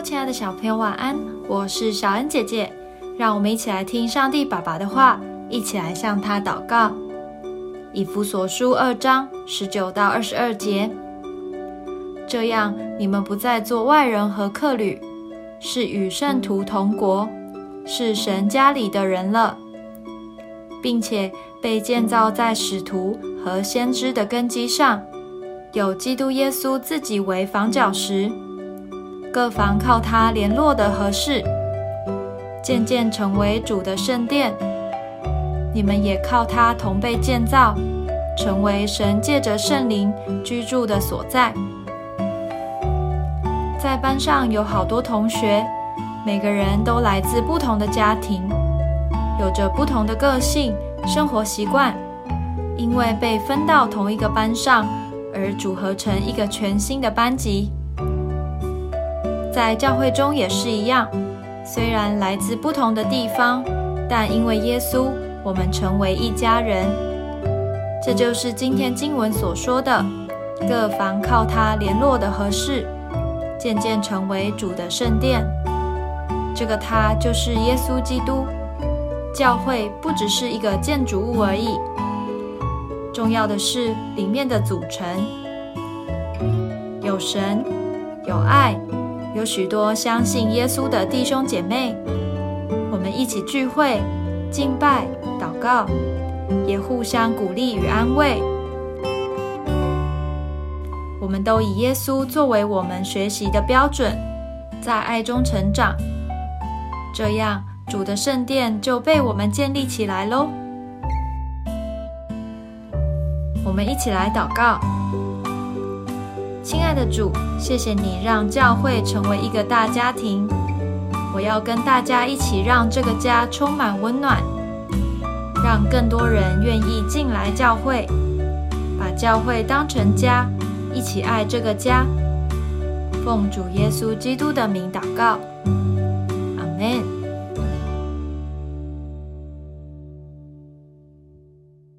亲爱的小朋友，晚安！我是小恩姐姐，让我们一起来听上帝爸爸的话，一起来向他祷告。以弗所书二章十九到二十二节，这样你们不再做外人和客旅，是与圣徒同国，是神家里的人了，并且被建造在使徒和先知的根基上，有基督耶稣自己为房角石。各房靠他联络的合适，渐渐成为主的圣殿。你们也靠他同被建造，成为神借着圣灵居住的所在。在班上有好多同学，每个人都来自不同的家庭，有着不同的个性、生活习惯。因为被分到同一个班上，而组合成一个全新的班级。在教会中也是一样，虽然来自不同的地方，但因为耶稣，我们成为一家人。这就是今天经文所说的：各房靠他联络的合适，渐渐成为主的圣殿。这个他就是耶稣基督。教会不只是一个建筑物而已，重要的是里面的组成，有神，有爱。有许多相信耶稣的弟兄姐妹，我们一起聚会、敬拜、祷告，也互相鼓励与安慰。我们都以耶稣作为我们学习的标准，在爱中成长，这样主的圣殿就被我们建立起来喽。我们一起来祷告。亲爱的主，谢谢你让教会成为一个大家庭。我要跟大家一起让这个家充满温暖，让更多人愿意进来教会，把教会当成家，一起爱这个家。奉主耶稣基督的名祷告。